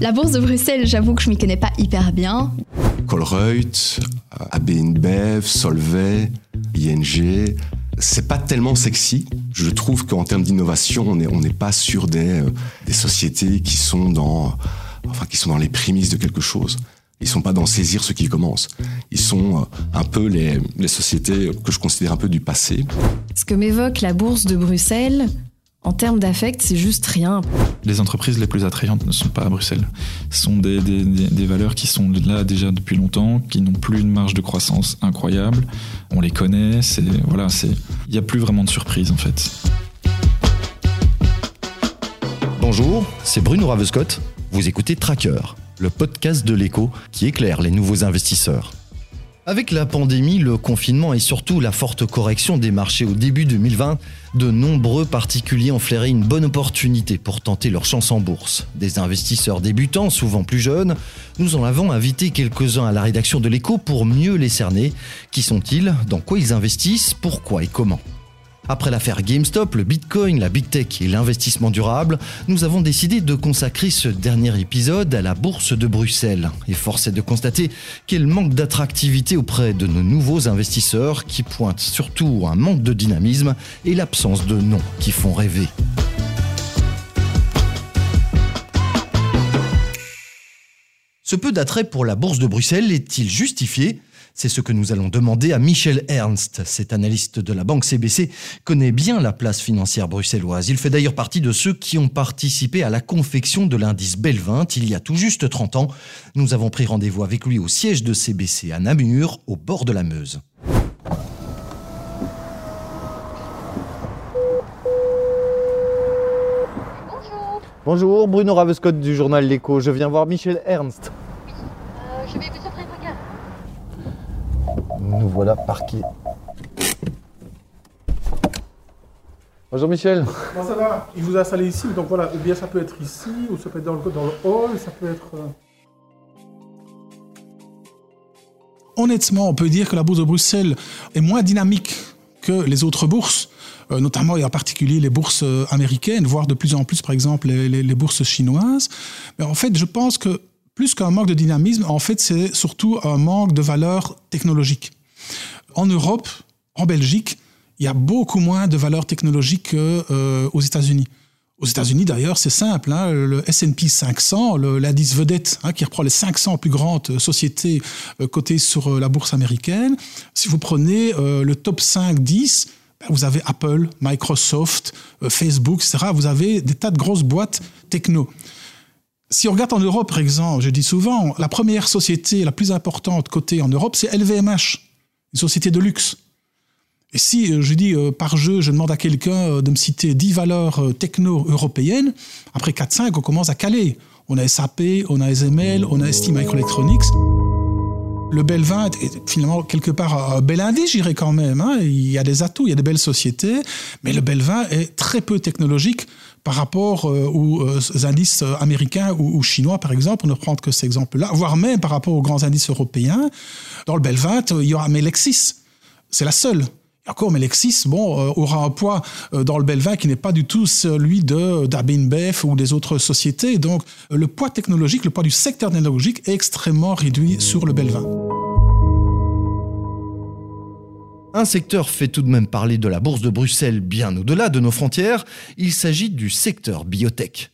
La bourse de Bruxelles, j'avoue que je m'y connais pas hyper bien. Colruyt, AB InBev, Solvay, ING. C'est pas tellement sexy. Je trouve qu'en termes d'innovation, on n'est on pas sur des, euh, des sociétés qui sont dans, enfin, qui sont dans les prémices de quelque chose. Ils sont pas dans saisir ce qui commence. Ils sont euh, un peu les, les sociétés que je considère un peu du passé. Ce que m'évoque la bourse de Bruxelles, en termes d'affect, c'est juste rien. Les entreprises les plus attrayantes ne sont pas à Bruxelles. Ce sont des, des- des- des valeurs qui sont là déjà depuis longtemps, qui n'ont plus une marge de croissance incroyable. On les connaît, c'est voilà, c'est il n'y a plus vraiment de surprise en fait. Bonjour, c'est Bruno Ravescott. Vous écoutez Tracker, le podcast de l'écho qui éclaire les nouveaux investisseurs. Avec la pandémie, le confinement et surtout la forte correction des marchés au début 2020, de nombreux particuliers ont flairé une bonne opportunité pour tenter leur chance en bourse. Des investisseurs débutants, souvent plus jeunes, nous en avons invité quelques-uns à la rédaction de l'écho pour mieux les cerner. Qui sont-ils? Dans quoi ils investissent? Pourquoi et comment? Après l'affaire GameStop, le Bitcoin, la Big Tech et l'investissement durable, nous avons décidé de consacrer ce dernier épisode à la bourse de Bruxelles. Et force est de constater qu'elle manque d'attractivité auprès de nos nouveaux investisseurs qui pointent surtout un manque de dynamisme et l'absence de noms qui font rêver. Ce peu d'attrait pour la bourse de Bruxelles est-il justifié? C'est ce que nous allons demander à Michel Ernst. Cet analyste de la banque CBC connaît bien la place financière bruxelloise. Il fait d'ailleurs partie de ceux qui ont participé à la confection de l'indice Belvin il y a tout juste 30 ans. Nous avons pris rendez-vous avec lui au siège de CBC à Namur, au bord de la Meuse. Bonjour, Bruno Ravescott du journal L'Écho. Je viens voir Michel Ernst. Euh, je vais vous offrir un regard. Nous voilà parqués. Bonjour Michel. Bon, ça va, il vous a installé ici, donc voilà, ou bien ça peut être ici, ou ça peut être dans le, dans le hall, ça peut être... euh, Honnêtement, on peut dire que la bourse de Bruxelles est moins dynamique que les autres bourses, euh, notamment et en particulier les bourses euh, américaines, voire de plus en plus, par exemple, les, les- les bourses chinoises. Mais en fait, je pense que plus qu'un manque de dynamisme, en fait, c'est surtout un manque de valeur technologique. En Europe, en Belgique, il y a beaucoup moins de valeur technologique qu'aux États-Unis. Aux États-Unis, d'ailleurs, c'est simple. hein, le S&P 500, le- l'indice vedette, hein, qui reprend les 500 plus grandes sociétés euh, cotées sur euh, la bourse américaine. Si vous prenez euh, le top 5-10, ben, vous avez Apple, Microsoft, euh, Facebook, etc. Vous avez des tas de grosses boîtes techno. Si on regarde en Europe, par exemple, je dis souvent, la première société la plus importante cotée en Europe, c'est LVMH, une société de luxe. Et si, euh, je dis, euh, par jeu, je demande à quelqu'un euh, de me citer 10 valeurs euh, techno-européennes, après 4-5, on commence à caler. On a SAP, on a SML, on a ST Microelectronics. Le Belvin est est finalement quelque part un bel indice, j'irais quand même. hein. Il y a des atouts, il y a des belles sociétés, mais le Belvin est très peu technologique par rapport euh, aux euh, indices américains ou, chinois, par exemple, pour ne prendre que cet exemple-là, voire même par rapport aux grands indices européens. Dans le Belvin, il y aura Melexis. C'est la seule. Et encore, Melexis, bon, euh, aura un poids euh, dans le Belvin qui n'est pas du tout celui de d'Abinbef ou des autres sociétés. Donc, le poids technologique, le poids du secteur technologique est extrêmement réduit sur le Belvin. Un secteur fait tout de même parler de la bourse de Bruxelles bien au-delà de nos frontières. Il s'agit du secteur biotech.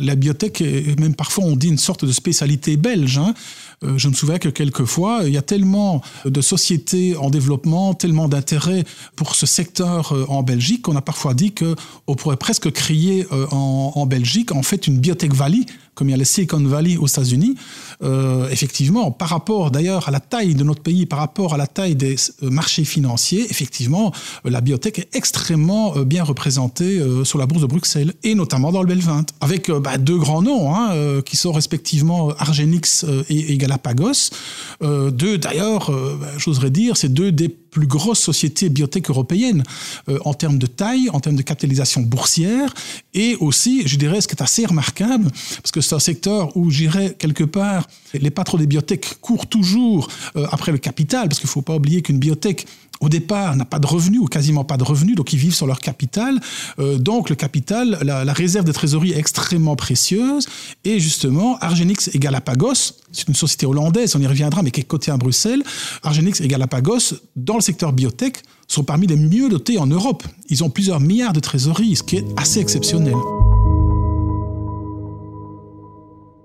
La biotech même parfois on dit une sorte de spécialité belge. hein. Euh, je me souviens que quelquefois il y a tellement de sociétés en développement, tellement d'intérêt pour ce secteur euh, en Belgique qu'on a parfois dit que on pourrait presque créer euh, en, en Belgique en fait une biotech valley comme il y a les Silicon Valley aux États-Unis. Euh, effectivement, par rapport d'ailleurs à la taille de notre pays, par rapport à la taille des euh, marchés financiers, effectivement, euh, la biotech est extrêmement bien représentée sur la bourse de Bruxelles et notamment dans le Belvin, avec bah, deux grands noms hein, qui sont respectivement Argenix et, Galapagos. Deux d'ailleurs, bah, j'oserais dire, c'est deux des plus grosses sociétés biotech européennes euh, en termes de taille, en termes de capitalisation boursière et aussi, je dirais, ce qui est assez remarquable, parce que c'est un secteur où j'irais quelque part, les patrons des biotech courent toujours euh, après le capital, parce qu'il ne faut pas oublier qu'une biotech au départ, n'a pas de revenus ou quasiment pas de revenus, donc ils vivent sur leur capital. Euh, donc le capital, la, réserve de trésorerie est extrêmement précieuse. Et justement, Argenix et Galapagos, c'est une société hollandaise, on y reviendra, mais qui est cotée à Bruxelles. Argenix et Galapagos, dans le secteur biotech, sont parmi les mieux dotés en Europe. Ils ont plusieurs milliards de trésorerie, ce qui est assez exceptionnel.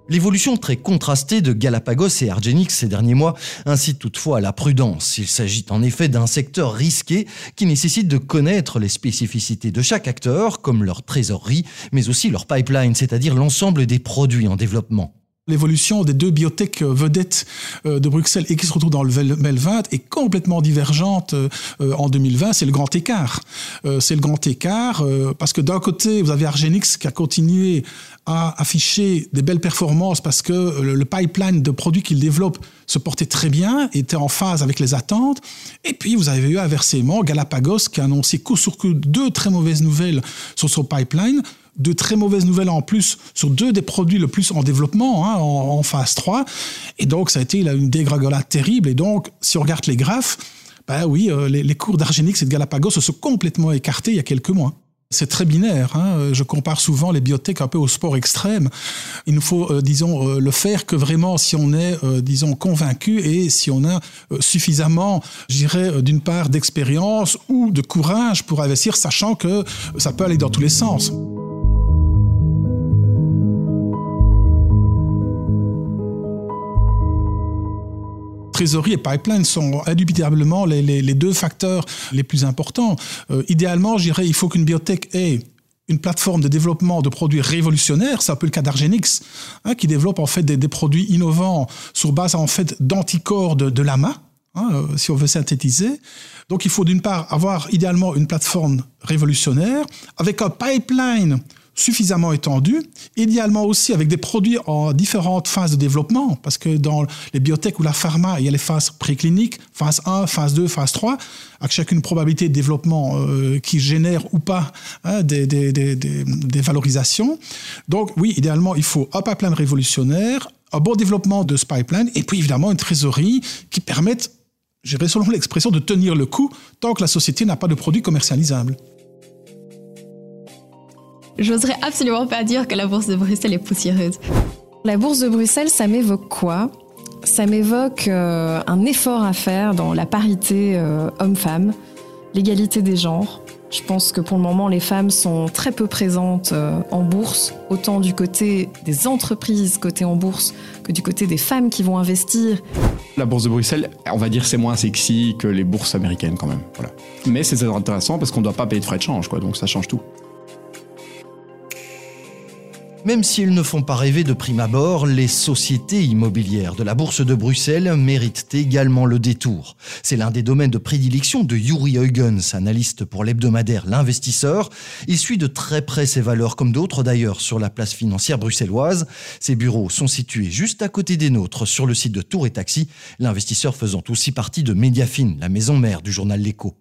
L'évolution très contrastée de Galapagos et Argenix ces derniers mois incite toutefois à la prudence. Il s'agit en effet d'un secteur risqué qui nécessite de connaître les spécificités de chaque acteur, comme leur trésorerie, mais aussi leur pipeline, c'est-à-dire l'ensemble des produits en développement. L'évolution des deux biotech vedettes euh, de Bruxelles et qui se retrouvent dans le MEL 20 est complètement divergente euh, en 2020. C'est le grand écart. Euh, c'est le grand écart parce que d'un côté, vous avez Argenix qui a continué à afficher des belles performances parce que le pipeline de produits qu'il développe se portait très bien, était en phase avec les attentes. Et puis, vous avez eu inversement Galapagos qui a annoncé coup sur coup deux très mauvaises nouvelles sur son pipeline de très mauvaises nouvelles en plus sur deux des produits le plus en développement, hein, en, phase 3. Et donc, ça a été une dégringolade terrible. Et donc, si on regarde les graphes, ben oui, euh, les, cours d'Argenix et de Galapagos se sont complètement écartés il y a quelques mois. C'est très binaire. Hein. Je compare souvent les biotech un peu au sport extrême. Il nous faut, euh, disons, euh, le faire que vraiment si on est, disons, convaincu et si on a suffisamment, j'irais, d'une part d'expérience ou de courage pour investir, sachant que ça peut aller dans tous les sens. Trésorerie et pipeline sont indubitablement les, deux facteurs les plus importants. Euh, idéalement, je dirais, il faut qu'une biotech ait une plateforme de développement de produits révolutionnaires, c'est un peu le cas d'Argenix, hein, qui développe en fait des, produits innovants sur base en fait d'anticorps de, lama, hein, euh, si on veut synthétiser. Donc il faut d'une part avoir idéalement une plateforme révolutionnaire avec un pipeline suffisamment étendu, idéalement aussi avec des produits en différentes phases de développement, parce que dans les biotech ou la pharma, il y a les phases précliniques, phase 1, phase 2, phase 3, avec chacune probabilité de développement euh, qui génère ou pas hein, des, valorisations. Donc oui, idéalement, il faut un pipeline révolutionnaire, un bon développement de ce pipeline, et puis évidemment une trésorerie qui permette, j'irai selon l'expression, de tenir le coup tant que la société n'a pas de produit commercialisable. J'oserais absolument pas dire que la bourse de Bruxelles est poussiéreuse. La bourse de Bruxelles, ça m'évoque quoi? Ça m'évoque euh, un effort à faire dans la parité euh, homme-femme, l'égalité des genres. Je pense que pour le moment, les femmes sont très peu présentes euh, en bourse, autant du côté des entreprises côté en bourse que du côté des femmes qui vont investir. La bourse de Bruxelles, on va dire c'est moins sexy que les bourses américaines quand même. Voilà. Mais c'est intéressant parce qu'on ne doit pas payer de frais de change, quoi, donc ça change tout. Même si elles ne font pas rêver de prime abord, les sociétés immobilières de la Bourse de Bruxelles méritent également le détour. C'est l'un des domaines de prédilection de Yuri Huygens, analyste pour l'hebdomadaire L'Investisseur. Il suit de très près ces valeurs, comme d'autres d'ailleurs, sur la place financière bruxelloise. Ses bureaux sont situés juste à côté des nôtres, sur le site de Tour et Taxi, l'investisseur faisant aussi partie de Mediafin, la maison mère du journal L'Echo.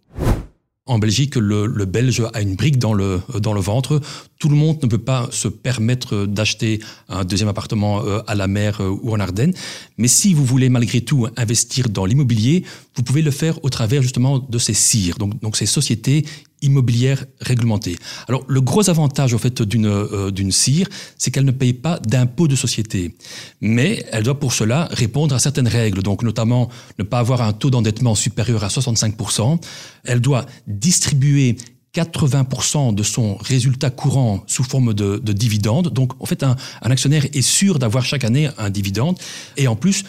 En Belgique, le, le, Belge a une brique dans le, dans le ventre. Tout le monde ne peut pas se permettre d'acheter un deuxième appartement euh, à la mer euh, ou en Ardennes. Mais si vous voulez malgré tout investir dans l'immobilier, vous pouvez le faire au travers justement de ces CIR, donc, donc ces sociétés immobilière réglementée. Alors le gros avantage au fait d'une euh, d'une CIR, c'est qu'elle ne paye pas d'impôt de société, mais elle doit pour cela répondre à certaines règles, donc notamment ne pas avoir un taux d'endettement supérieur à 65%. Elle doit distribuer 80% de son résultat courant sous forme de, de dividende. Donc, en fait, un, un actionnaire est sûr d'avoir chaque année un dividende. Et en plus,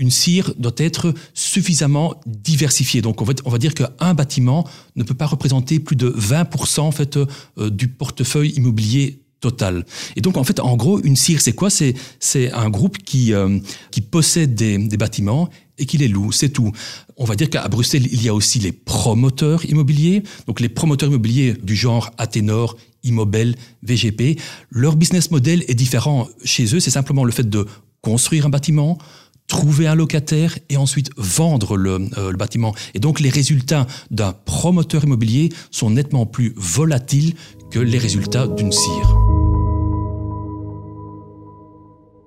une cire doit être suffisamment diversifiée. Donc, on va, dire qu'un bâtiment ne peut pas représenter plus de 20% en fait, euh, du portefeuille immobilier total. Et donc, en fait, en gros, une cire, c'est quoi? C'est c'est un groupe qui, euh, qui possède des, des bâtiments et qui les loue, c'est tout. On va dire qu'à Bruxelles, il y a aussi les promoteurs immobiliers. Donc, les promoteurs immobiliers du genre Athénor, Immobel, VGP, leur business model est différent chez eux. C'est simplement le fait de construire un bâtiment, trouver un locataire et ensuite vendre euh, le, bâtiment. Et donc les résultats d'un promoteur immobilier sont nettement plus volatiles que les résultats d'une cire.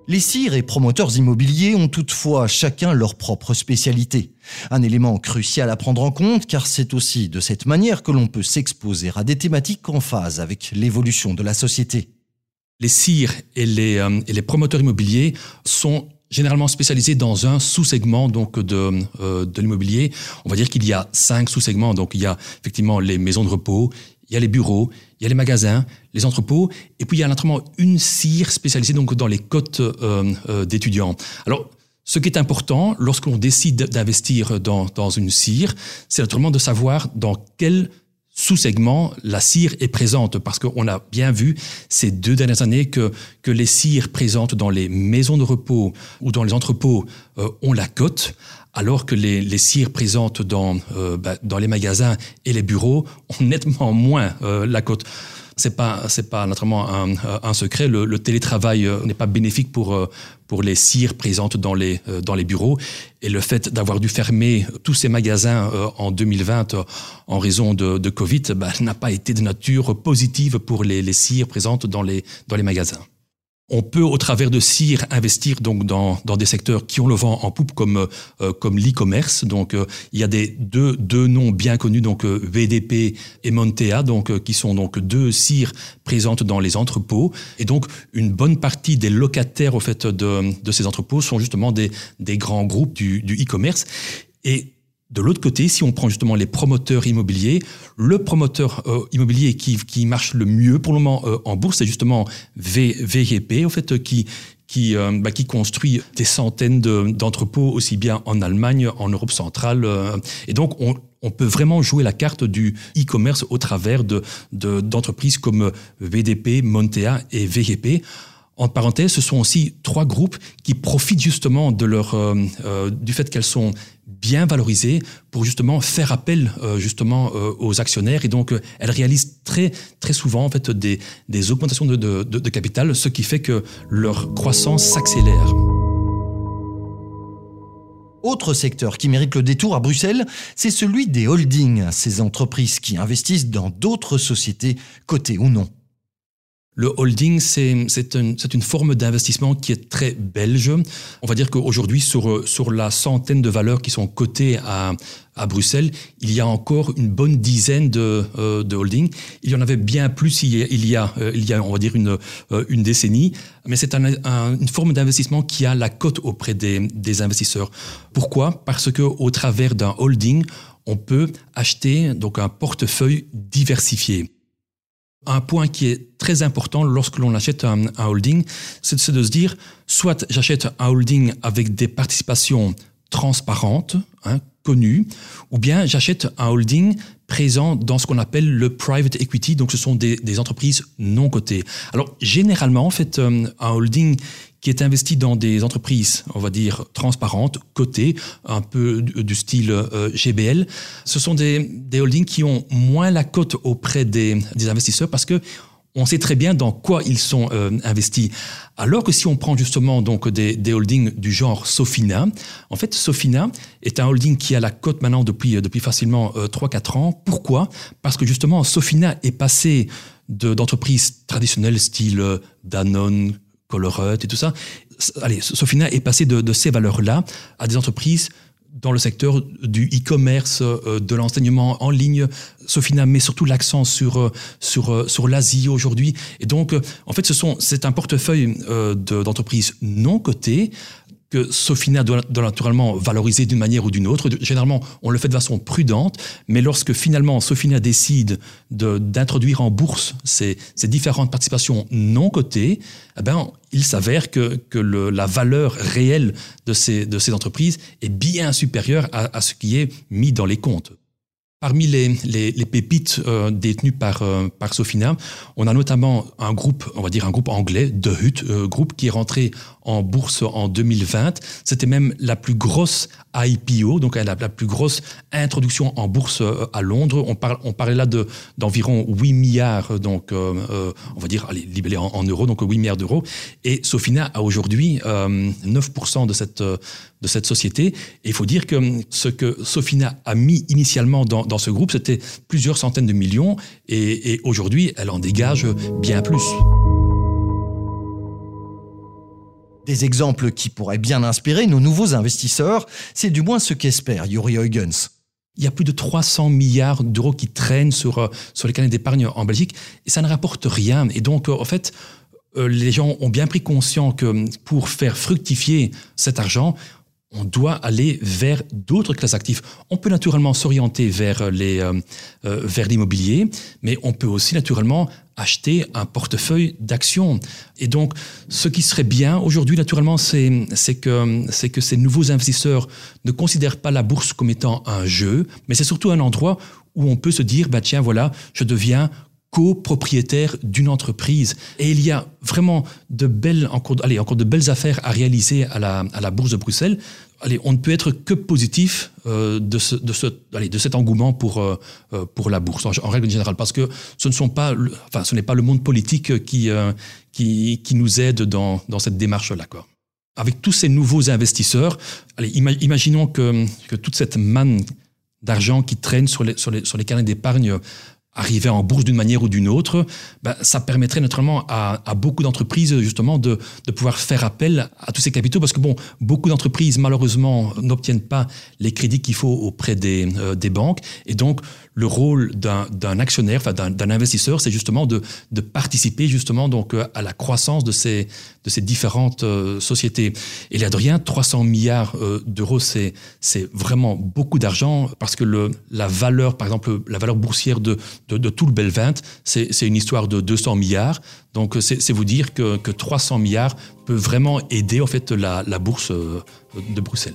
Les CIR et promoteurs immobiliers ont toutefois chacun leur propre spécialité. Un élément crucial à prendre en compte car c'est aussi de cette manière que l'on peut s'exposer à des thématiques en phase avec l'évolution de la société. Les CIR et les, euh, et les promoteurs immobiliers sont généralement spécialisés dans un sous-segment donc de, euh, de l'immobilier. On va dire qu'il y a cinq sous-segments. Donc il y a effectivement les maisons de repos, il y a les bureaux, il y a les magasins, les entrepôts, et puis il y a naturellement une cire spécialisée donc dans les cotes euh, euh, d'étudiants. Alors, ce qui est important lorsque l'on décide d'investir dans, dans une cire, c'est naturellement de savoir dans quel sous-segment la cire est présente, parce qu'on a bien vu ces deux dernières années que, que les cires présentes dans les maisons de repos ou dans les entrepôts euh, ont la cote, alors que les, les cires présentes dans, euh, bah, dans les magasins et les bureaux ont nettement moins euh, la cote. C'est pas, c'est pas naturellement un, un secret. Le, le télétravail euh, n'est pas bénéfique pour euh, pour les cires présentes dans les euh, dans les bureaux et le fait d'avoir dû fermer tous ces magasins en 2020 en raison de, de Covid bah, n'a pas été de nature positive pour les, les cires présentes dans les dans les magasins. On peut, au travers de CIR, investir donc dans, dans des secteurs qui ont le vent en poupe, comme euh, comme l'e-commerce. Donc, euh, il y a des deux deux noms bien connus, donc euh, VDP et Montea, donc euh, qui sont donc deux CIR présentes dans les entrepôts. Et donc, une bonne partie des locataires au fait de de ces entrepôts sont justement des des grands groupes du du e-commerce. Et de l'autre côté, si on prend justement les promoteurs immobiliers, le promoteur euh, immobilier qui, marche le mieux pour le moment euh, en bourse, c'est justement v, VGP, au fait, euh, qui bah, qui construit des centaines de- d'entrepôts aussi bien en Allemagne, en Europe centrale. et donc, on, peut vraiment jouer la carte du e-commerce au travers de de- d'entreprises comme VDP, Montea et VGP. En parenthèse, ce sont aussi trois groupes qui profitent justement de leur, du fait qu'elles sont bien valorisées pour justement faire appel euh, justement euh, aux actionnaires et donc euh, elles réalisent très souvent en fait des, augmentations de- de capital, ce qui fait que leur croissance s'accélère. Autre secteur qui mérite le détour à Bruxelles, c'est celui des holdings, ces entreprises qui investissent dans d'autres sociétés, cotées ou non. Le holding, c'est c'est une, forme d'investissement qui est très belge. On va dire qu'aujourd'hui, sur, sur la centaine de valeurs qui sont cotées à, à Bruxelles, il y a encore une bonne dizaine de, euh, de holdings. Il y en avait bien plus il y a, il y a, euh, il y a on va dire, une, euh, une décennie. Mais c'est un- un- une forme d'investissement qui a la cote auprès des, des investisseurs. Pourquoi? Parce que au travers d'un holding, on peut acheter donc un portefeuille diversifié. Un point qui est très important lorsque l'on achète un, holding, c'est c'est de se dire, soit j'achète un holding avec des participations transparentes, hein, connues, ou bien j'achète un holding présent dans ce qu'on appelle le private equity, donc ce sont des, des entreprises non cotées. Alors généralement, en fait, euh, un holding qui est investi dans des entreprises, on va dire, transparentes, cotées, un peu du, style euh, GBL. Ce sont des, des holdings qui ont moins la cote auprès des, des investisseurs parce que on sait très bien dans quoi ils sont euh, investis. Alors que si on prend justement donc des, des holdings du genre Sofina, en fait Sofina est un holding qui a la cote maintenant depuis, depuis facilement euh, 3-4 ans. Pourquoi? Parce que justement Sofina est passé de- d'entreprises traditionnelles style euh, Danone, Colruyt et tout ça. Allez, Sofina est passé de, de ces valeurs-là à des entreprises dans le secteur du e-commerce, euh, de l'enseignement en ligne. Sofina met surtout l'accent sur euh, sur euh, sur l'Asie aujourd'hui. Et donc, en fait, ce sont c'est un portefeuille de- d'entreprises non cotées que Sofina doit, naturellement valoriser d'une manière ou d'une autre. Généralement, on le fait de façon prudente, mais lorsque finalement Sofina décide de- d'introduire en bourse ces, différentes participations non cotées, eh ben, il s'avère que, la valeur réelle de ces, entreprises est bien supérieure à ce qui est mis dans les comptes. Parmi les, pépites euh, détenues par, euh, par Sofina, on a notamment un groupe, on va dire un groupe anglais, The Hut euh, Group, qui est rentré en bourse en 2020. C'était même la plus grosse IPO, donc la, plus grosse introduction en bourse à Londres. On, parle, on parlait là de- d'environ 8 milliards, donc on va dire, allez, libellés en, en euros, donc 8 milliards d'euros. Et Sofina a aujourd'hui euh, 9% de cette, de cette société. Et il faut dire que hum, ce que Sofina a mis initialement dans, dans ce groupe, c'était plusieurs centaines de millions. Et, et aujourd'hui, elle en dégage bien plus. Des exemples qui pourraient bien inspirer nos nouveaux investisseurs, c'est du moins ce qu'espère Yuri Huygens. Il y a plus de 300 milliards d'euros qui traînent sur, euh, sur les canaux d'épargne en Belgique et ça ne rapporte rien. Et donc, euh, en fait, euh, les gens ont bien pris conscience que pour faire fructifier cet argent, on doit aller vers d'autres classes d'actifs. On peut naturellement s'orienter vers les vers l'immobilier, mais on peut aussi naturellement acheter un portefeuille d'actions. Et donc, ce qui serait bien aujourd'hui, naturellement, c'est que, que ces nouveaux investisseurs ne considèrent pas la bourse comme étant un jeu, mais c'est surtout un endroit où on peut se dire, bah tiens, voilà, je deviens copropriétaire d'une entreprise. Et il y a vraiment de belles, encore, allez, encore de belles affaires à réaliser à la, à la bourse de Bruxelles allez, on ne peut être que positif euh, de, ce, de, ce, allez, de cet engouement pour, euh, euh, pour la bourse, en, règle générale, parce que ce ne pas, enfin, n'est pas le monde politique qui, qui, qui, nous aide dans, dans cette démarche-là. Avec tous ces nouveaux investisseurs, allez, imaginons que, que toute cette manne d'argent qui traîne sur les, sur les, sur les carnets d'épargne arriver en bourse d'une manière ou d'une autre, ben, ça permettrait naturellement à, à beaucoup d'entreprises justement de, de, pouvoir faire appel à tous ces capitaux parce que bon, beaucoup d'entreprises malheureusement n'obtiennent pas les crédits qu'il faut auprès des, euh, des banques. Et donc le rôle d'un actionnaire, enfin d'un investisseur, c'est justement de, de, participer justement donc euh, à la croissance de ces, de ces différentes euh, sociétés. Et là de rien, 300 milliards d'euros, c'est vraiment beaucoup d'argent parce que le, la valeur, par exemple, la valeur boursière de de, tout le Belvent, c'est une histoire de 200 milliards. Donc c'est vous dire que, 300 milliards peut vraiment aider en fait la, la bourse euh, de Bruxelles.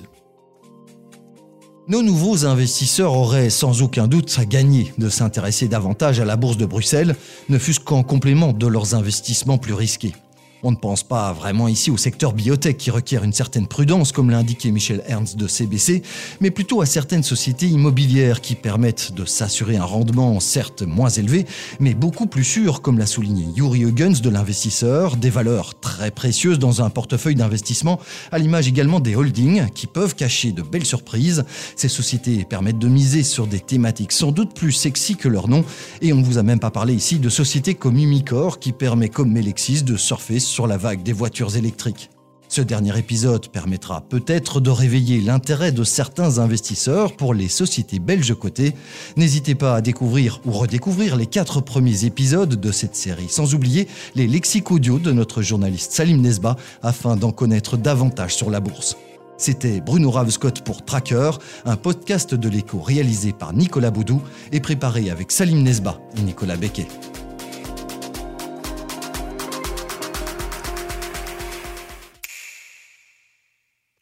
Nos nouveaux investisseurs auraient sans aucun doute à gagner de s'intéresser davantage à la bourse de Bruxelles, ne fût-ce qu'en complément de leurs investissements plus risqués. On ne pense pas vraiment ici au secteur biotech qui requiert une certaine prudence, comme l'a indiqué Michel Ernst de CBC, mais plutôt à certaines sociétés immobilières qui permettent de s'assurer un rendement certes moins élevé, mais beaucoup plus sûr, comme l'a souligné Yuri Huggins de l'investisseur, des valeurs très précieuses dans un portefeuille d'investissement, à l'image également des holdings qui peuvent cacher de belles surprises. Ces sociétés permettent de miser sur des thématiques sans doute plus sexy que leur nom, et on ne vous a même pas parlé ici de sociétés comme Umicore qui permet comme Melexis de surfer sur la vague des voitures électriques. Ce dernier épisode permettra peut-être de réveiller l'intérêt de certains investisseurs pour les sociétés belges cotées. N'hésitez pas à découvrir ou redécouvrir les quatre premiers épisodes de cette série, sans oublier les lexiques audio de notre journaliste Salim Nesba afin d'en connaître davantage sur la bourse. C'était Bruno Ravescott pour Tracker, un podcast de l'écho réalisé par Nicolas Boudou et préparé avec Salim Nesba et Nicolas Becquet.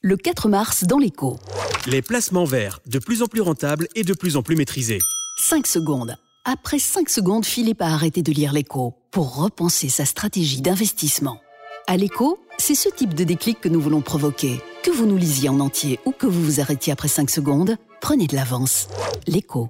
Le 4 mars dans l'écho. Les placements verts, de plus en plus rentables et de plus en plus maîtrisés. 5 secondes. Après 5 secondes, Philippe a arrêté de lire l'écho pour repenser sa stratégie d'investissement. À l'écho, c'est ce type de déclic que nous voulons provoquer. Que vous nous lisiez en entier ou que vous vous arrêtiez après 5 secondes, prenez de l'avance. L'écho.